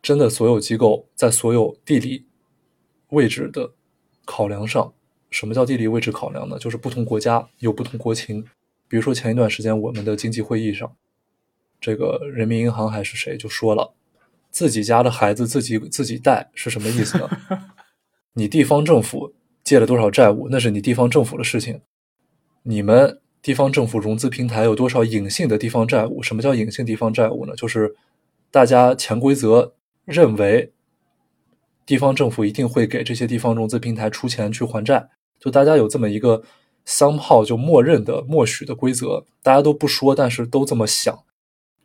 真的，所有机构在所有地理位置的考量上，什么叫地理位置考量呢？就是不同国家有不同国情。比如说前一段时间我们的经济会议上，这个人民银行还是谁就说了，自己家的孩子自己自己带是什么意思呢？你地方政府借了多少债务，那是你地方政府的事情。你们地方政府融资平台有多少隐性的地方债务？什么叫隐性地方债务呢？就是大家潜规则。认为地方政府一定会给这些地方融资平台出钱去还债，就大家有这么一个香炮就默认的默许的规则，大家都不说，但是都这么想，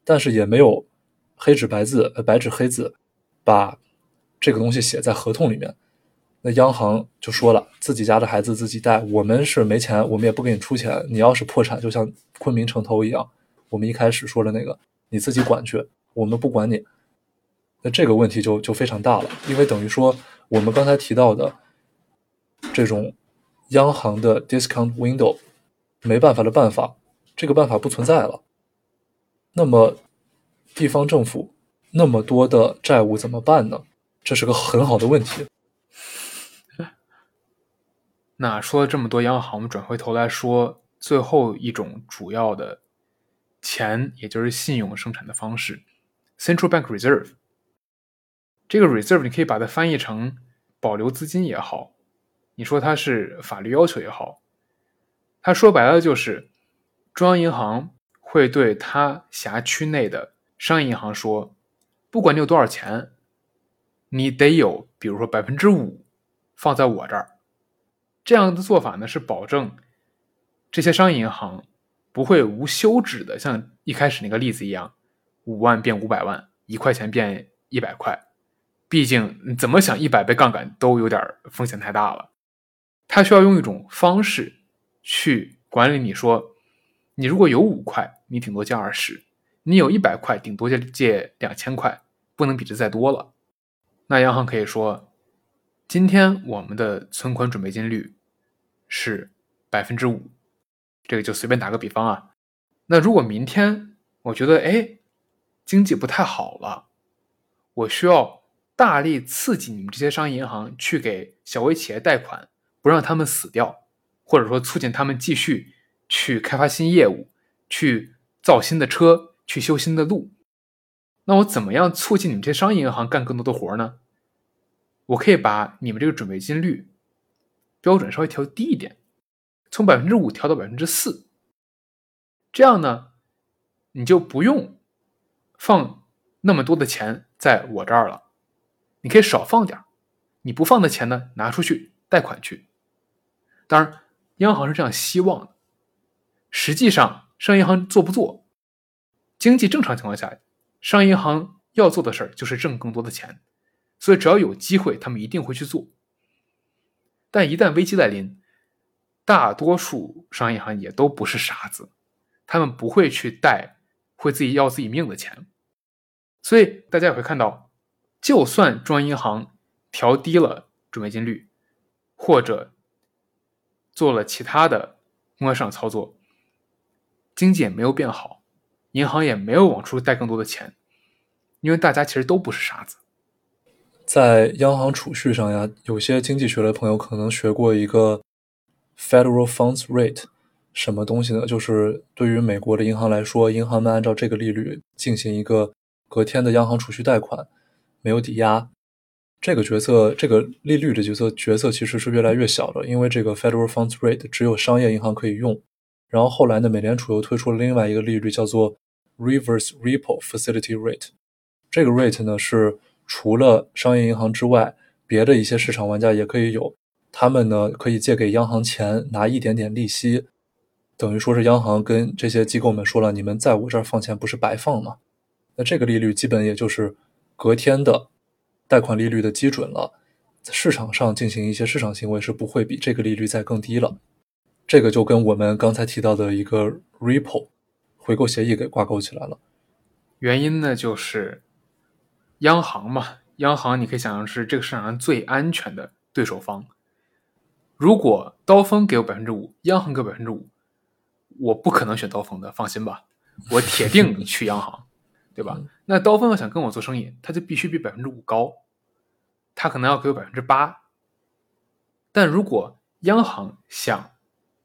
但是也没有黑纸白字、白纸黑字把这个东西写在合同里面。那央行就说了，自己家的孩子自己带，我们是没钱，我们也不给你出钱。你要是破产，就像昆明城投一样，我们一开始说的那个，你自己管去，我们不管你。那这个问题就就非常大了，因为等于说我们刚才提到的这种。央行的 discount window 没办法的办法，这个办法不存在了。那么，地方政府那么多的债务怎么办呢？这是个很好的问题。那说了这么多央行，我们转回头来说最后一种主要的钱，也就是信用生产的方式，central bank reserve。这个 reserve 你可以把它翻译成保留资金也好。你说它是法律要求也好，它说白了就是中央银行会对他辖区内的商业银行说，不管你有多少钱，你得有，比如说百分之五放在我这儿。这样的做法呢，是保证这些商业银行不会无休止的像一开始那个例子一样，五万变五百万，一块钱变一百块。毕竟怎么想一百倍杠杆都有点风险太大了。他需要用一种方式去管理你，说你如果有五块，你顶多借二十；你有一百块，顶多借借两千块，不能比这再多了。那央行可以说，今天我们的存款准备金率是百分之五，这个就随便打个比方啊。那如果明天我觉得哎经济不太好了，我需要大力刺激你们这些商业银行去给小微企业贷款。不让他们死掉，或者说促进他们继续去开发新业务、去造新的车、去修新的路。那我怎么样促进你们这些商业银行干更多的活呢？我可以把你们这个准备金率标准稍微调低一点，从百分之五调到百分之四。这样呢，你就不用放那么多的钱在我这儿了，你可以少放点你不放的钱呢，拿出去贷款去。当然，央行是这样希望的。实际上，商业银行做不做？经济正常情况下，商业银行要做的事儿就是挣更多的钱，所以只要有机会，他们一定会去做。但一旦危机来临，大多数商业银行也都不是傻子，他们不会去贷会自己要自己命的钱。所以大家也会看到，就算中央银行调低了准备金率，或者做了其他的摸上操作，经济也没有变好，银行也没有往出贷更多的钱，因为大家其实都不是傻子。在央行储蓄上呀，有些经济学的朋友可能学过一个 Federal Funds Rate，什么东西呢？就是对于美国的银行来说，银行们按照这个利率进行一个隔天的央行储蓄贷款，没有抵押。这个角色，这个利率的角色角色其实是越来越小的，因为这个 Federal Funds Rate 只有商业银行可以用。然后后来呢，美联储又推出了另外一个利率，叫做 Reverse Repo Facility Rate。这个 rate 呢是除了商业银行之外，别的一些市场玩家也可以有。他们呢可以借给央行钱，拿一点点利息，等于说是央行跟这些机构们说了，你们在我这儿放钱不是白放吗？那这个利率基本也就是隔天的。贷款利率的基准了，在市场上进行一些市场行为是不会比这个利率再更低了。这个就跟我们刚才提到的一个 repo 回购协议给挂钩起来了。原因呢，就是央行嘛，央行你可以想象是这个市场上最安全的对手方。如果刀锋给我百分之五，央行给百分之五，我不可能选刀锋的，放心吧，我铁定 去央行。对吧？那刀锋要想跟我做生意，他就必须比百分之五高，他可能要给我百分之八。但如果央行想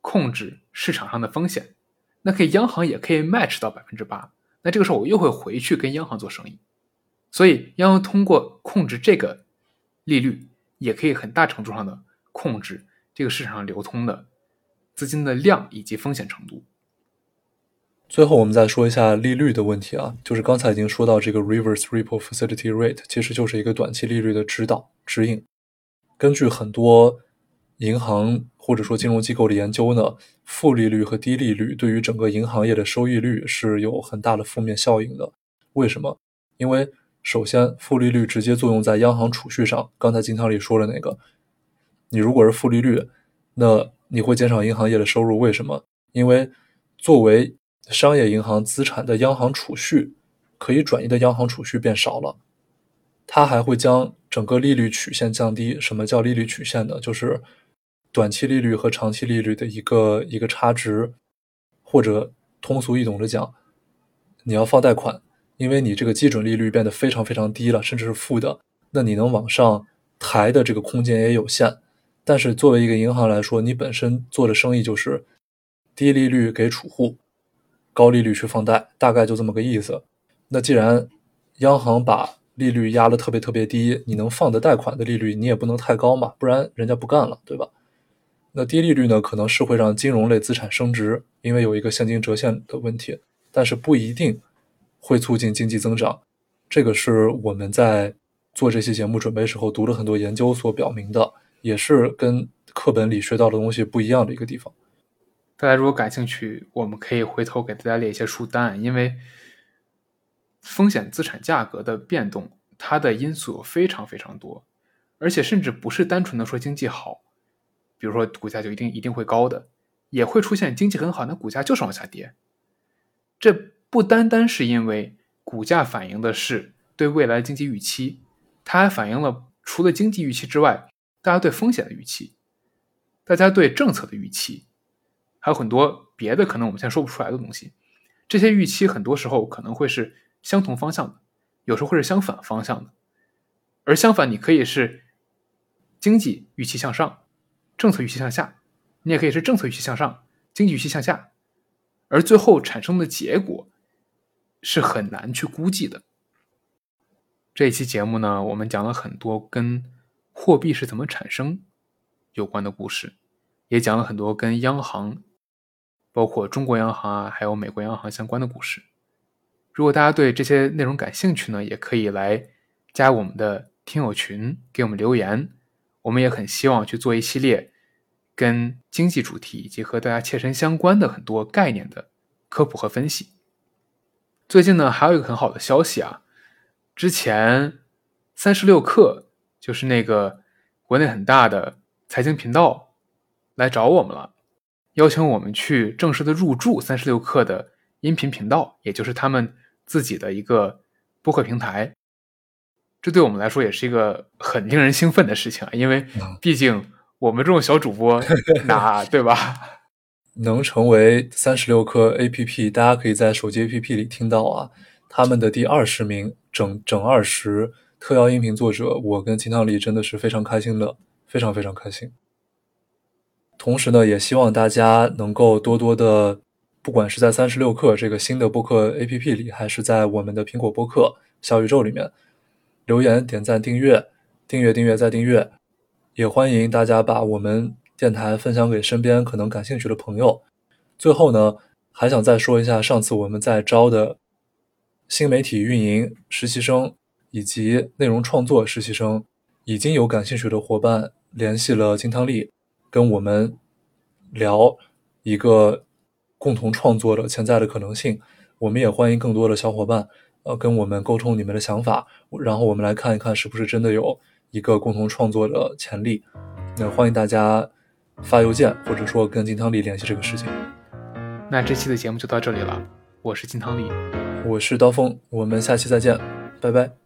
控制市场上的风险，那可以央行也可以 match 到百分之八。那这个时候我又会回去跟央行做生意，所以央行通过控制这个利率，也可以很大程度上的控制这个市场上流通的资金的量以及风险程度。最后，我们再说一下利率的问题啊，就是刚才已经说到这个 reverse repo facility rate，其实就是一个短期利率的指导指引。根据很多银行或者说金融机构的研究呢，负利率和低利率对于整个银行业的收益率是有很大的负面效应的。为什么？因为首先，负利率直接作用在央行储蓄上。刚才金汤里说的那个，你如果是负利率，那你会减少银行业的收入。为什么？因为作为商业银行资产的央行储蓄，可以转移的央行储蓄变少了。它还会将整个利率曲线降低。什么叫利率曲线呢？就是短期利率和长期利率的一个一个差值，或者通俗易懂的讲，你要放贷款，因为你这个基准利率变得非常非常低了，甚至是负的，那你能往上抬的这个空间也有限。但是作为一个银行来说，你本身做的生意就是低利率给储户，高利率去放贷，大概就这么个意思。那既然央行把利率压的特别特别低，你能放的贷款的利率你也不能太高嘛，不然人家不干了，对吧？那低利率呢，可能是会让金融类资产升值，因为有一个现金折现的问题，但是不一定会促进经济增长。这个是我们在做这期节目准备时候读了很多研究所表明的，也是跟课本里学到的东西不一样的一个地方。大家如果感兴趣，我们可以回头给大家列一些书单，因为风险资产价格的变动，它的因素非常非常多，而且甚至不是单纯的说经济好。比如说，股价就一定一定会高的，也会出现经济很好，那股价就是往下跌。这不单单是因为股价反映的是对未来经济预期，它还反映了除了经济预期之外，大家对风险的预期，大家对政策的预期，还有很多别的可能我们现在说不出来的东西。这些预期很多时候可能会是相同方向的，有时候会是相反方向的。而相反，你可以是经济预期向上。政策预期向下，你也可以是政策预期向上，经济预期向下，而最后产生的结果是很难去估计的。这一期节目呢，我们讲了很多跟货币是怎么产生有关的故事，也讲了很多跟央行，包括中国央行啊，还有美国央行相关的故事。如果大家对这些内容感兴趣呢，也可以来加我们的听友群，给我们留言。我们也很希望去做一系列跟经济主题以及和大家切身相关的很多概念的科普和分析。最近呢，还有一个很好的消息啊，之前三十六氪就是那个国内很大的财经频道来找我们了，邀请我们去正式的入驻三十六氪的音频频道，也就是他们自己的一个播客平台。这对我们来说也是一个很令人兴奋的事情啊，因为毕竟我们这种小主播，哪对吧？能成为三十六氪 APP，大家可以在手机 APP 里听到啊。他们的第二十名，整整二十特邀音频作者，我跟金汤丽真的是非常开心的，非常非常开心。同时呢，也希望大家能够多多的，不管是在三十六氪这个新的播客 APP 里，还是在我们的苹果播客小宇宙里面。留言、点赞、订阅、订阅、订阅再订阅，也欢迎大家把我们电台分享给身边可能感兴趣的朋友。最后呢，还想再说一下，上次我们在招的新媒体运营实习生以及内容创作实习生，已经有感兴趣的伙伴联系了金汤力，跟我们聊一个共同创作的潜在的可能性。我们也欢迎更多的小伙伴。呃，跟我们沟通你们的想法，然后我们来看一看是不是真的有一个共同创作的潜力。那欢迎大家发邮件，或者说跟金汤力联系这个事情。那这期的节目就到这里了，我是金汤力，我是刀锋，我们下期再见，拜拜。